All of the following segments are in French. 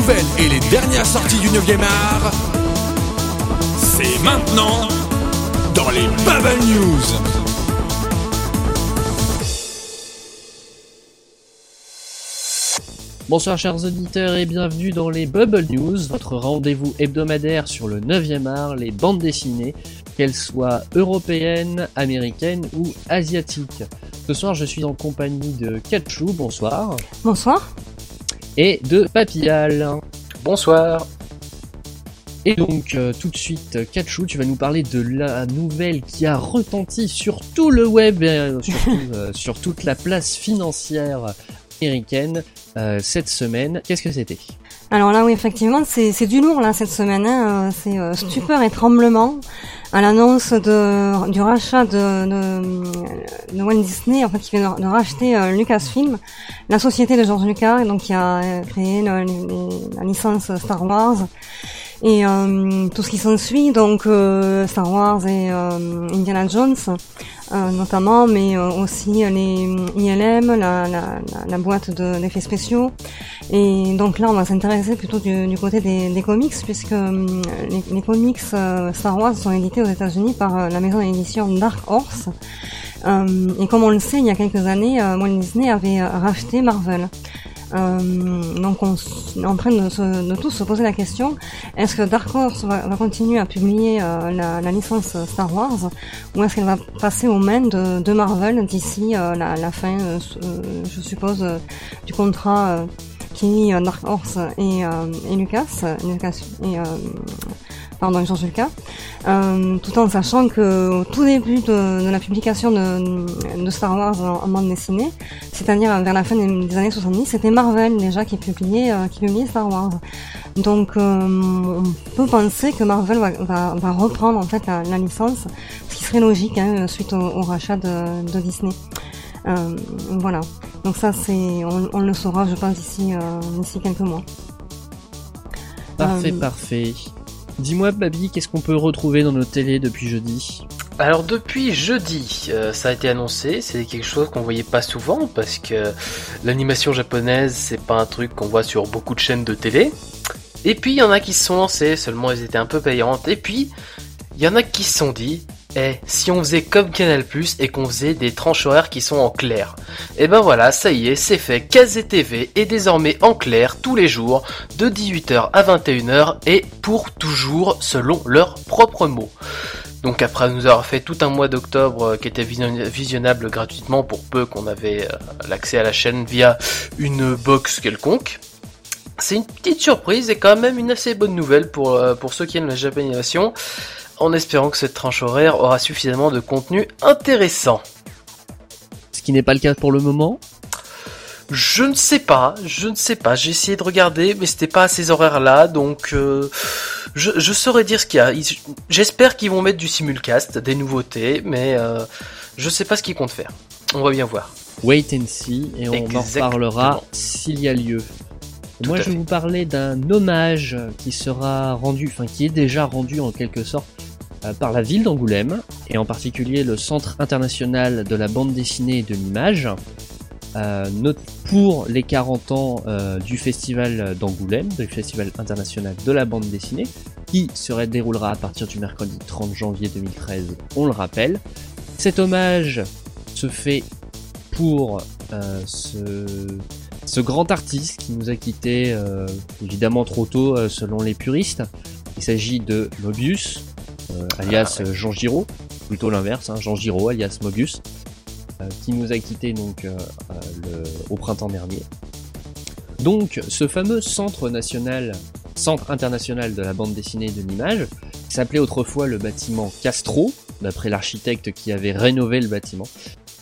nouvelles et les dernières sorties du 9e art, c'est maintenant dans les Bubble News. Bonsoir chers auditeurs et bienvenue dans les Bubble News, votre rendez-vous hebdomadaire sur le 9e art, les bandes dessinées, qu'elles soient européennes, américaines ou asiatiques. Ce soir je suis en compagnie de Katchou, bonsoir. Bonsoir. Et de Papillal. Bonsoir. Et donc euh, tout de suite, Katchou, tu vas nous parler de la nouvelle qui a retenti sur tout le web, et euh, surtout, euh, sur toute la place financière américaine cette semaine. Qu'est-ce que c'était? Alors là, oui, effectivement, c'est du lourd là cette semaine. Hein. Euh, C'est euh, stupeur et tremblement à l'annonce du rachat de, de, Walt Disney, en fait, qui vient de, racheter euh, Lucasfilm, la société de George Lucas, donc qui a euh, créé la licence Star Wars et euh, tout ce qui s'ensuit, donc euh, Star Wars et euh, Indiana Jones notamment, mais aussi les ILM, la, la, la, boîte de- d'effets spéciaux. Et donc là, on va s'intéresser plutôt du, du côté des, des comics, puisque les, les comics Star Wars sont édités aux États-Unis par la maison d'édition Dark Horse. Et comme on le sait, il y a quelques années, Walt Disney avait racheté Marvel. Euh, donc on est en train de, se, de tous se poser la question est-ce que Dark Horse va, va continuer à publier euh, la, la licence Star Wars ou est-ce qu'elle va passer aux mains de, de Marvel d'ici euh, la, la fin, je suppose, du contrat qui lie Dark Horse et, et Lucas, Lucas et pardon George Lucas, euh, tout en sachant que au tout début de, de la publication de, de Star Wars en, en bande dessinée, c'est-à-dire vers la fin des, des années 70, c'était Marvel déjà qui publiait, euh, qui publiait Star Wars. Donc euh, on peut penser que Marvel va, va, va reprendre en fait la, la licence, ce qui serait logique hein, suite au, au rachat de, de Disney. Euh, voilà. Donc ça c'est, on, on le saura, je pense d'ici euh, d'ici quelques mois. Parfait, Euh, parfait. Dis-moi, Babi, qu'est-ce qu'on peut retrouver dans nos télés depuis jeudi Alors depuis jeudi, euh, ça a été annoncé, c'est quelque chose qu'on voyait pas souvent parce que l'animation japonaise c'est pas un truc qu'on voit sur beaucoup de chaînes de télé. Et puis il y en a qui se sont lancés, seulement elles étaient un peu payantes. Et puis il y en a qui se sont dit, eh, si on faisait comme Canal et qu'on faisait des tranches horaires qui sont en clair. Et ben voilà, ça y est, c'est fait. Kazé TV est désormais en clair tous les jours de 18h à 21h et pour toujours selon leurs propres mots. Donc après nous avoir fait tout un mois d'octobre euh, qui était vision- visionnable gratuitement pour peu qu'on avait euh, l'accès à la chaîne via une box quelconque. C'est une petite surprise et quand même une assez bonne nouvelle pour, euh, ceux qui aiment la japanisation, en espérant que cette tranche horaire aura suffisamment de contenu intéressant. Ce qui n'est pas le cas pour le moment. Je ne sais pas, je ne sais pas. J'ai essayé de regarder, mais c'était pas à ces horaires-là, donc euh, je, je saurais dire ce qu'il y a. J'espère qu'ils vont mettre du simulcast, des nouveautés, mais euh, je sais pas ce qu'ils comptent faire. On va bien voir. Wait and see, et on en reparlera s'il y a lieu. Tout Moi, je vais vous parler d'un hommage qui sera rendu, enfin qui est déjà rendu en quelque sorte par la ville d'Angoulême, et en particulier le Centre international de la bande dessinée et de l'image, euh, note pour les 40 ans euh, du festival d'Angoulême, du festival international de la bande dessinée, qui se déroulera à partir du mercredi 30 janvier 2013, on le rappelle. Cet hommage se fait pour euh, ce, grand artiste qui nous a quitté euh, évidemment trop tôt euh, selon les puristes. Il s'agit de Mobius, euh, alias Ah ouais. euh, Jean Giraud, plutôt l'inverse, hein, Jean Giraud alias Mobius, euh, qui nous a quitté donc euh, euh, au printemps dernier. Donc ce fameux centre national, centre international de la bande dessinée et de l'image, qui s'appelait autrefois le bâtiment Castro, d'après l'architecte qui avait rénové le bâtiment,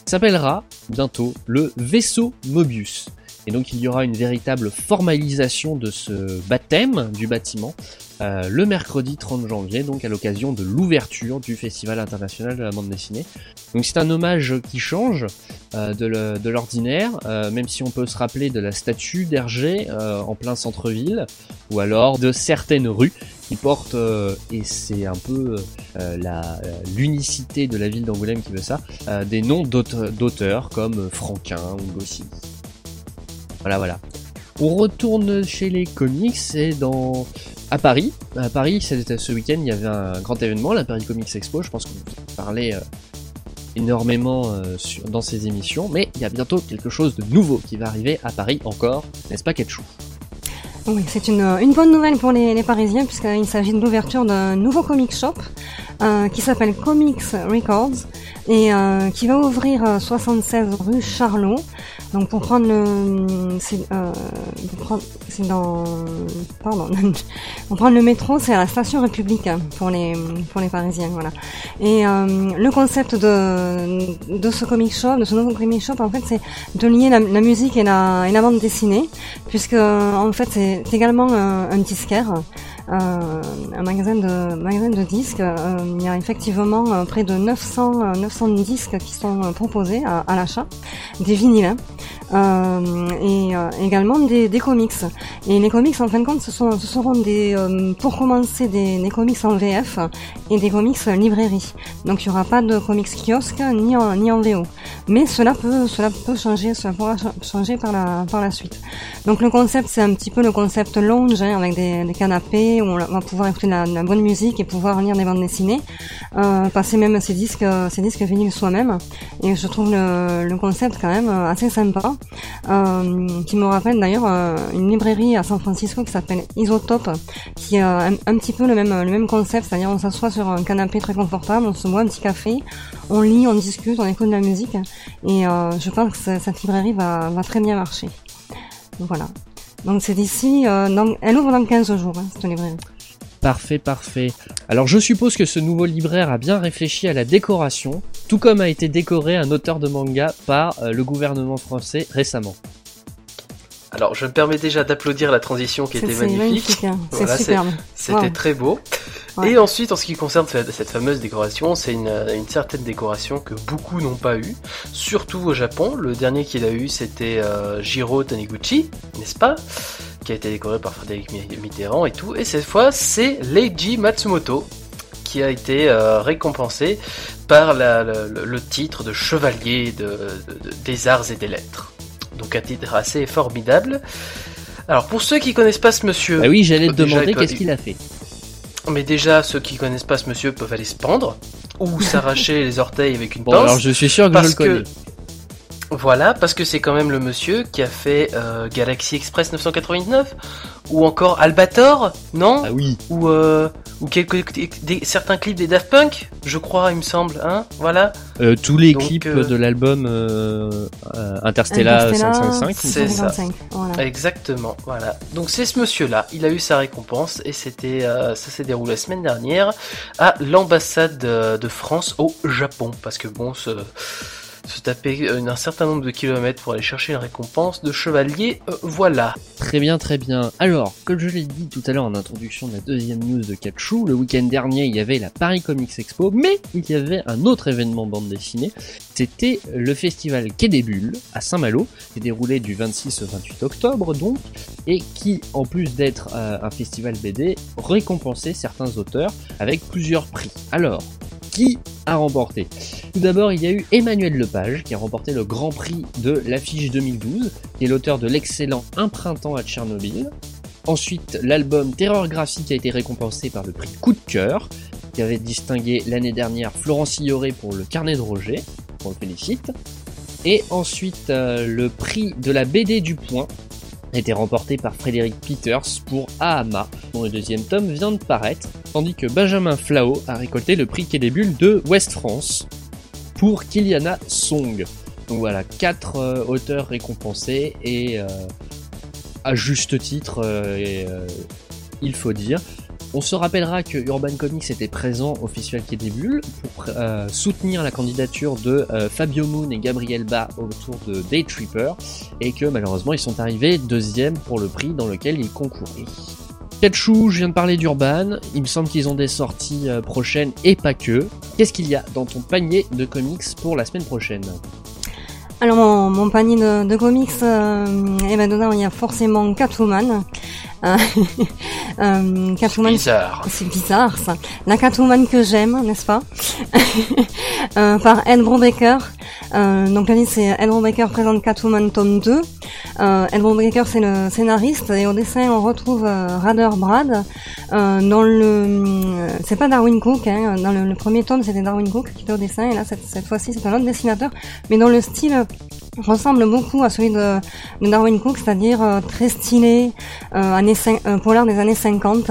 s'appellera bientôt le vaisseau Mobius. Et donc il y aura une véritable formalisation de ce baptême du bâtiment euh, le mercredi 30 janvier, donc à l'occasion de l'ouverture du Festival international de la bande dessinée. Donc c'est un hommage qui change euh, de l'ordinaire, euh, même si on peut se rappeler de la statue d'Hergé euh, en plein centre-ville, ou alors de certaines rues qui portent, euh, et c'est un peu euh, l'unicité de la ville d'Angoulême qui veut ça, des noms d'auteur- d'auteurs comme Franquin ou Goscinny. Voilà, voilà. On retourne chez les comics et dans à Paris. À Paris, ce week-end, il y avait un grand événement, la Paris Comics Expo. Je pense qu'on parlait euh, énormément euh, dans ces émissions, mais il y a bientôt quelque chose de nouveau qui va arriver à Paris encore, n'est-ce pas Ketchou? Oui, c'est une, une, bonne nouvelle pour les, les Parisiens puisqu'il s'agit de l'ouverture d'un nouveau comic shop euh, qui s'appelle Comics Records et euh, qui va ouvrir 76 rue Charlot. Donc pour prendre le, c'est euh, dans, pardon, pour prendre le métro, c'est à la station République hein, pour les pour les Parisiens, voilà. Et euh, le concept de de ce comic shop, de ce nouveau comic shop, en fait, c'est de lier la, la, musique et la et la bande dessinée, puisque en fait c'est également un disquaire. Euh, un magasin de de disques. Euh, il y a effectivement euh, près de 900 900 disques qui sont proposés à, l'achat, des vinyles. Hein. et également des, des, comics. Et les comics, en fin de compte, ce, sont, seront des, pour commencer des, comics en VF et des comics librairie. Donc il n'y aura pas de comics kiosque ni en, ni en VO. Mais cela peut, cela peut changer, cela pourra changer par la, par la suite. Donc le concept, c'est un petit peu le concept lounge, hein, avec des, des où on va pouvoir écouter de la, bonne musique et pouvoir lire des bandes dessinées, euh, passer même ses disques, ses disques vinyles soi-même. Et je trouve le, concept quand même assez sympa, euh, qui me rappelle d'ailleurs euh, une librairie à San Francisco qui s'appelle Isotope, qui a un, petit peu le même, concept, c'est-à-dire on s'assoit sur un canapé très confortable, on se boit un petit café, on lit, on discute, on écoute de la musique, et je pense que cette librairie va, va très bien marcher. Voilà. Donc c'est d'ici, euh, elle ouvre dans 15 jours, hein, cette librairie. Parfait, parfait. Alors je suppose que ce nouveau libraire a bien réfléchi à la décoration, tout comme a été décoré un auteur de manga par euh, le gouvernement français récemment. Alors, je me permets déjà d'applaudir la transition qui était magnifique. Hein. C'était très beau. Et ensuite, en ce qui concerne cette fameuse décoration, c'est une, certaine décoration que beaucoup n'ont pas eu, surtout au Japon. Le dernier qu'il a eu, c'était euh, Jiro Taniguchi, n'est-ce pas Qui a été décoré par Frédéric Mitterrand et tout. Et cette fois, c'est Leiji Matsumoto qui a été euh, récompensé par le, titre de chevalier des arts et des lettres. Donc un titre assez formidable. Alors pour ceux qui connaissent pas ce monsieur... Bah oui, j'allais te demander qu'est-ce qu'il a fait. Mais déjà, ceux qui connaissent pas ce monsieur peuvent aller se pendre ou s'arracher les orteils avec une bon, pince. alors je suis sûr que je le connais. Voilà, parce que c'est quand même le monsieur qui a fait euh, Galaxy Express 999 ou encore Albator, non Ah oui. Ou euh, ou quelques certains clips des Daft Punk, je crois, il me semble, hein Voilà. Euh, tous les clips de l'album Interstellar, 555. C'est ça. Exactement, voilà. Donc c'est ce monsieur-là, il a eu sa récompense et c'était ça s'est déroulé la semaine dernière à l'ambassade de France au Japon parce que bon ce se taper un certain nombre de kilomètres pour aller chercher une récompense de chevalier, euh, voilà. Très bien, très bien. Alors, comme je l'ai dit tout à l'heure en introduction de la deuxième news de Kachu, le week-end dernier il y avait la Paris Comics Expo, mais il y avait un autre événement bande dessinée, c'était le festival Quai des Bulles à Saint-Malo, qui déroulé du 26 au 28 octobre donc, et qui, en plus d'être euh, un festival BD, récompensait certains auteurs avec plusieurs prix. Alors, a remporté Tout d'abord, il y a eu Emmanuel Lepage qui a remporté le Grand Prix de l'affiche 2012, qui est l'auteur de l'excellent Un printemps à Tchernobyl. Ensuite, l'album Terreur graphique a été récompensé par le prix Coup de cœur, qui avait distingué l'année dernière Florence Ioré pour le carnet de Roger. On le félicite. Et ensuite, euh, le prix de la BD du Point, été remporté par Frédéric Peters pour Ahama, dont le deuxième tome vient de paraître, tandis que Benjamin Flao a récolté le prix Quai des Bulles de West France pour Kiliana Song. Donc voilà, quatre euh, auteurs récompensés et euh, à juste titre, euh, il faut dire. On se rappellera que Urban Comics était présent au Festival Quai des Bulles pour euh, soutenir la candidature de euh, Fabio Moon et Gabriel Ba autour de Day Tripper et que malheureusement ils sont arrivés deuxième pour le prix dans lequel ils concouraient. Ketchou, je viens de parler d'Urban, il me semble qu'ils ont des sorties euh, prochaines et pas que. Qu'est-ce qu'il y a dans ton panier de comics pour la semaine prochaine? Alors mon, panier de, comics, eh ben dedans il y a forcément Catwoman, Catwoman, Bizarre. c'est bizarre ça. La Catwoman que j'aime, n'est-ce pas euh, Par Ed Brubaker. Euh, donc la liste c'est Ed Brubaker présente Catwoman tome 2. Euh, Ed Brubaker c'est le scénariste et au dessin on retrouve euh, Rader Brad. Euh, dans le, euh, c'est pas Darwin Cook. Hein, dans le, le premier tome c'était Darwin Cook qui était au dessin et là cette, cette fois-ci c'est un autre dessinateur, mais dans le style ressemble beaucoup à celui de, Darwin Cook, c'est-à-dire euh, très stylé, euh, années euh, polar des années 50.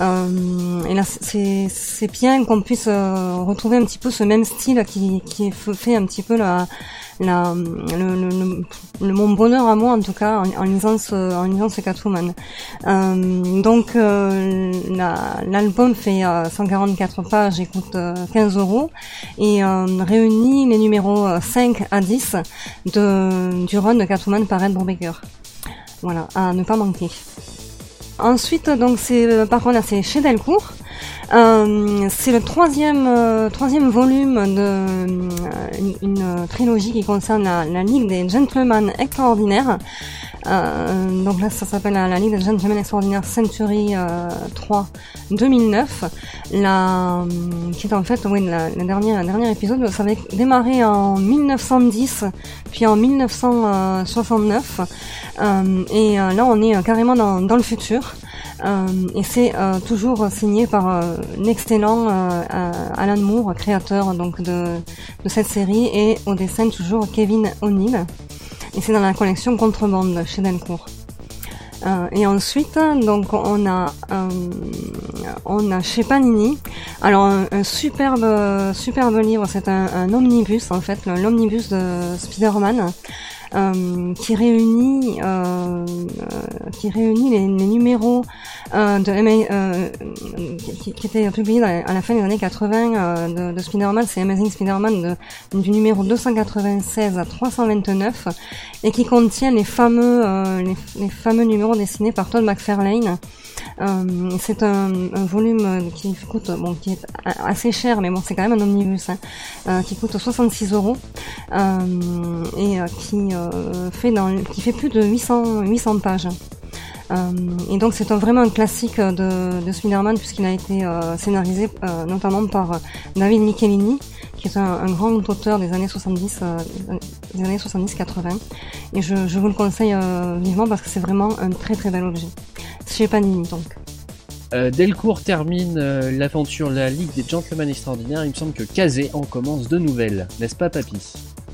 Euh, et là, c'est bien qu'on puisse euh, retrouver un petit peu ce même style qui, qui fait un petit peu la, la, le, le, le- mon bonheur à moi en tout cas en, en lisant ce, en lisant ce Catwoman. Euh, donc euh, la- l'album fait euh, 144 pages et coûte euh, 15 euros et euh, réunit les numéros euh, 5 à 10 de, du run de Catwoman par Ed Brubaker. Voilà, à ne pas manquer. Ensuite, donc c'est euh, par contre c'est chez Delcourt. Euh, c'est le troisième euh, troisième volume de euh, une, trilogie qui concerne la, Ligue des Gentlemen Extraordinaires. Euh, donc là, ça s'appelle la, Ligue des Gentlemen Extraordinaires Century euh, 3 2009. La, euh, qui est en fait oui, la, la épisode, ça avait démarré en 1910, puis en 1969. Euh, et euh, là, on est euh, carrément dans le futur. Euh, et c'est euh, toujours signé par l'excellent euh, Alan Moore, créateur donc de, de cette série, et au dessin toujours Kevin O'Neill. Et c'est dans la collection Contrebande chez Delcourt. Euh, et ensuite, donc on a euh, on a chez Panini, alors un, superbe superbe livre, c'est un, un omnibus en fait, l'omnibus de Spider-Man. Euh, qui réunit euh, euh, qui réunit les, numéros de qui, qui étaient publiés dans- à la fin des années 80 euh, de, de Spider-Man, c'est Amazing Spider-Man de- du numéro 296 à 329 et qui contient les fameux les, fameux numéros dessinés par Todd McFarlane. C'est un, volume qui coûte bon qui est assez cher mais bon c'est quand même un omnibus hein, qui coûte 66 euros et qui fait dans qui fait plus de 800 800 pages. Euh, et donc c'est vraiment un classique de, de Spider-Man puisqu'il a été euh, scénarisé euh, notamment par euh, David Michelini qui est un, grand auteur des années 70 euh, des années 70-80 et je, vous le conseille euh, vivement parce que c'est vraiment un très très bel objet. Chez Panini donc. Euh, Delcourt termine euh, l'aventure La Ligue des Gentlemen Extraordinaires. Il me semble que Kazé en commence de nouvelles, n'est-ce pas, Papy?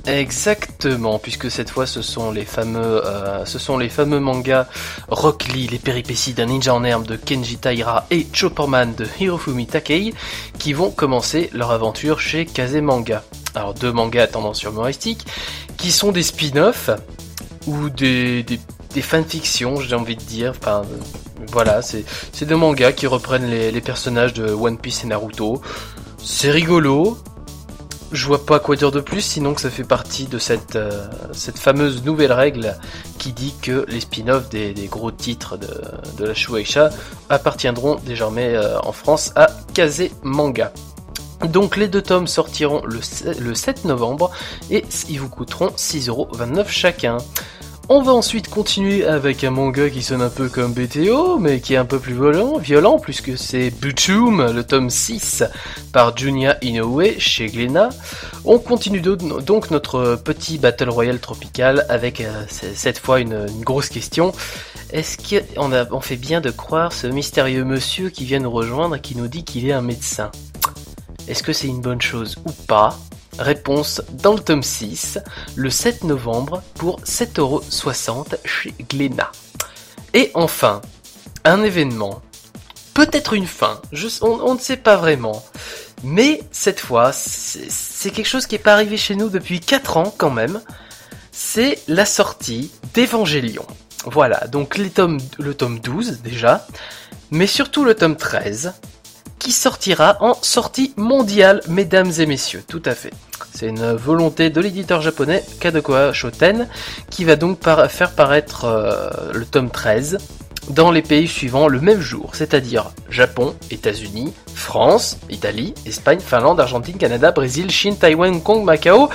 Exactement, puisque cette fois ce sont les fameux, euh, ce sont les fameux mangas Rock Lee, les péripéties d'un ninja en herbe de Kenji Taira et Chopperman de Hirofumi Takei qui vont commencer leur aventure chez Kaze Manga. Alors deux mangas à tendance humoristique qui sont des spin-offs ou des, des, des fanfictions, j'ai envie de dire. Enfin, voilà, c'est des mangas qui reprennent les, les personnages de One Piece et Naruto. C'est rigolo, je vois pas quoi dire de plus, sinon que ça fait partie de cette, euh, cette fameuse nouvelle règle qui dit que les spin-offs des, gros titres de, de la Shueisha appartiendront désormais euh, en France à Kaze Manga. Donc les deux tomes sortiront le, le 7 novembre et ils vous coûteront 6,29€ chacun. On va ensuite continuer avec un manga qui sonne un peu comme BTO, mais qui est un peu plus violent, violent puisque c'est Buchum, le tome 6, par Junya Inoue chez Glénat. On continue do- donc notre petit Battle Royale tropical avec euh, cette fois une, grosse question. Est-ce qu'on fait bien de croire ce mystérieux monsieur qui vient nous rejoindre et qui nous dit qu'il est un médecin? Est-ce que c'est une bonne chose ou pas? Réponse dans le tome 6, le 7 novembre pour 7,60€ chez Glénat. Et enfin, un événement. Peut-être une fin, on, ne sait pas vraiment. Mais cette fois, c'est quelque chose qui n'est pas arrivé chez nous depuis 4 ans quand même. C'est la sortie d'Evangélion. Voilà, donc le tome 12 déjà, mais surtout le tome 13, qui sortira en sortie mondiale, mesdames et messieurs, tout à fait. C'est une volonté de l'éditeur japonais Kadokawa Shoten, qui va donc faire paraître euh, le tome 13 dans les pays suivants le même jour, c'est-à-dire Japon, États-Unis, France, Italie, Espagne, Finlande, Argentine, Canada, Brésil, Chine, Taïwan, Hong Kong, Macao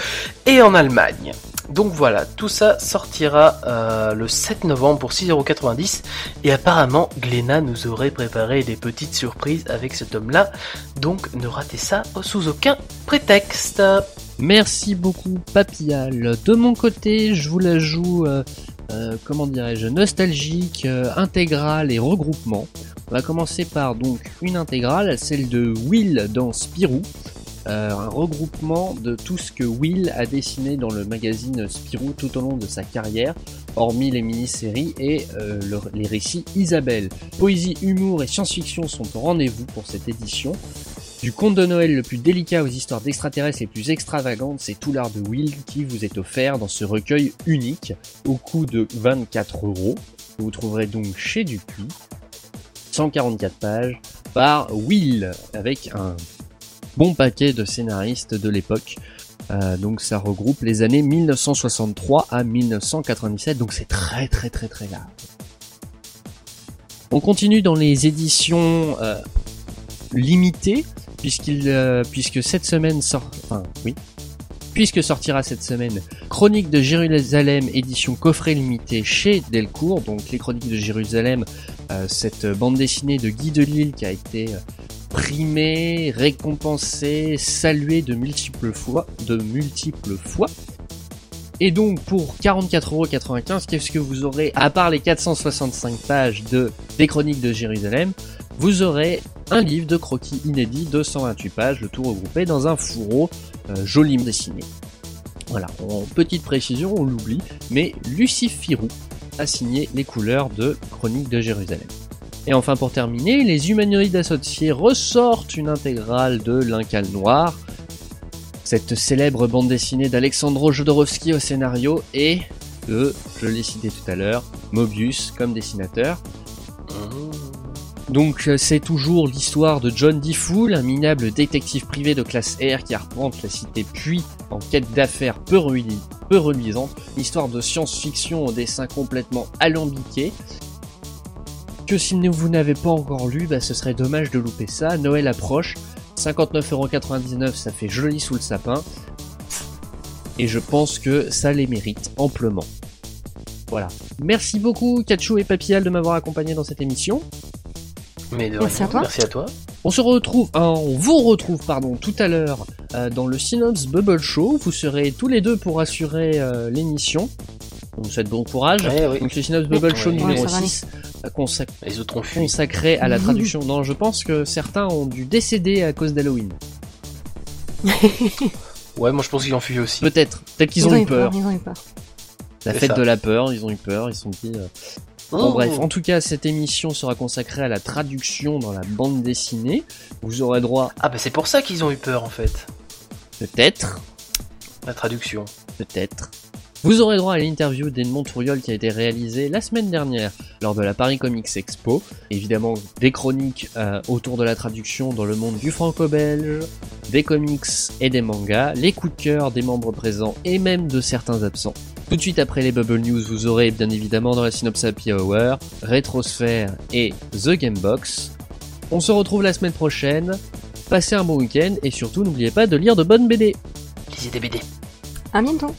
et en Allemagne. Donc voilà, tout ça sortira euh, le 7 novembre pour 6,90€ et apparemment Glénat nous aurait préparé des petites surprises avec ce tome-là, donc ne ratez ça sous aucun prétexte. Merci beaucoup Papillal. De mon côté, je vous la joue, euh, euh, comment dirais-je, nostalgique, intégrale et regroupement. On va commencer par donc une intégrale, celle de Will dans Spirou. Euh, un regroupement de tout ce que Will a dessiné dans le magazine Spirou tout au long de sa carrière, hormis les mini-séries et euh, le- les récits Isabelle. Poésie, humour et science-fiction sont au rendez-vous pour cette édition. Du conte de Noël le plus délicat aux histoires d'extraterrestres les plus extravagantes, c'est tout l'art de Will qui vous est offert dans ce recueil unique, au coût de 24 euros. Vous trouverez donc chez Dupuis, 144 pages, par Will, avec un bon paquet de scénaristes de l'époque. Euh, donc ça regroupe les années 1963 à 1997, donc c'est très très très très large. On continue dans les éditions euh, limitées, puisqu'il, euh, puisque cette semaine sort, enfin oui, puisque sortira cette semaine Chronique de Jérusalem édition coffret limité chez Delcourt, donc les Chroniques de Jérusalem, cette bande dessinée de Guy Delisle qui a été primée, récompensée, saluée de multiples fois, de multiples fois. Et donc pour 44,95€, qu'est-ce que vous aurez à part les 465 pages de des Chroniques de Jérusalem Vous aurez un livre de croquis inédit de 128 pages, le tout regroupé dans un fourreau euh, joliment dessiné. Voilà, en petite précision, on l'oublie, mais Lucie Firou a signé les couleurs de Chroniques de Jérusalem. Et enfin pour terminer, les humanoïdes associés ressortent une intégrale de L'Incal Noir, cette célèbre bande dessinée d'Alexandro Jodorowsky au scénario et de, je l'ai cité tout à l'heure, Mobius comme dessinateur. Donc euh, c'est toujours l'histoire de John Diffoul, un minable détective privé de classe R qui arpente la cité Puy en quête d'affaires peu, peu reluisantes, histoire de science-fiction au dessin complètement alambiqué. Que si vous n'avez pas encore lu, bah, ce serait dommage de louper ça. Noël approche, 59,99€, ça fait joli sous le sapin. Et je pense que ça les mérite amplement. Voilà. Merci beaucoup Kachou et Papillal de m'avoir accompagné dans cette émission. Mais de Merci rien, à toi. Merci à toi. On se retrouve, euh, on vous retrouve pardon tout à l'heure euh, dans le Synops Bubble Show. Vous serez tous les deux pour assurer euh, l'émission. On vous souhaite bon courage. Ouais, oui. Donc le Synops Bubble Show Ouais, numéro ça va 6 consac- Les autres ont fui. consacré à la traduction. Non, je pense que certains ont dû décéder à cause d'Halloween. Ouais, moi je pense qu'ils ont fui aussi. Peut-être, peut-être qu'ils ont, eu peur. Ils ont eu peur. La fête ça. de la peur, ils ont eu peur, ils sont dit. euh, Bon Oh. bref, en tout cas, cette émission sera consacrée à la traduction dans la bande dessinée. Vous aurez droit, Ah bah c'est pour ça qu'ils ont eu peur en fait. peut-être, La traduction. peut-être. Vous aurez droit à l'interview d'Edmond Touriol qui a été réalisée la semaine dernière lors de la Paris Comics Expo. Évidemment, des chroniques euh, autour de la traduction dans le monde du franco-belge, des comics et des mangas, les coups de cœur des membres présents et même de certains absents. Tout de suite après les Bubble News, vous aurez bien évidemment dans la Synops Happy Hour, Rétrosphère et The Gamebox. On se retrouve la semaine prochaine. Passez un bon week-end et surtout n'oubliez pas de lire de bonnes BD. Lisez des BD. À bientôt.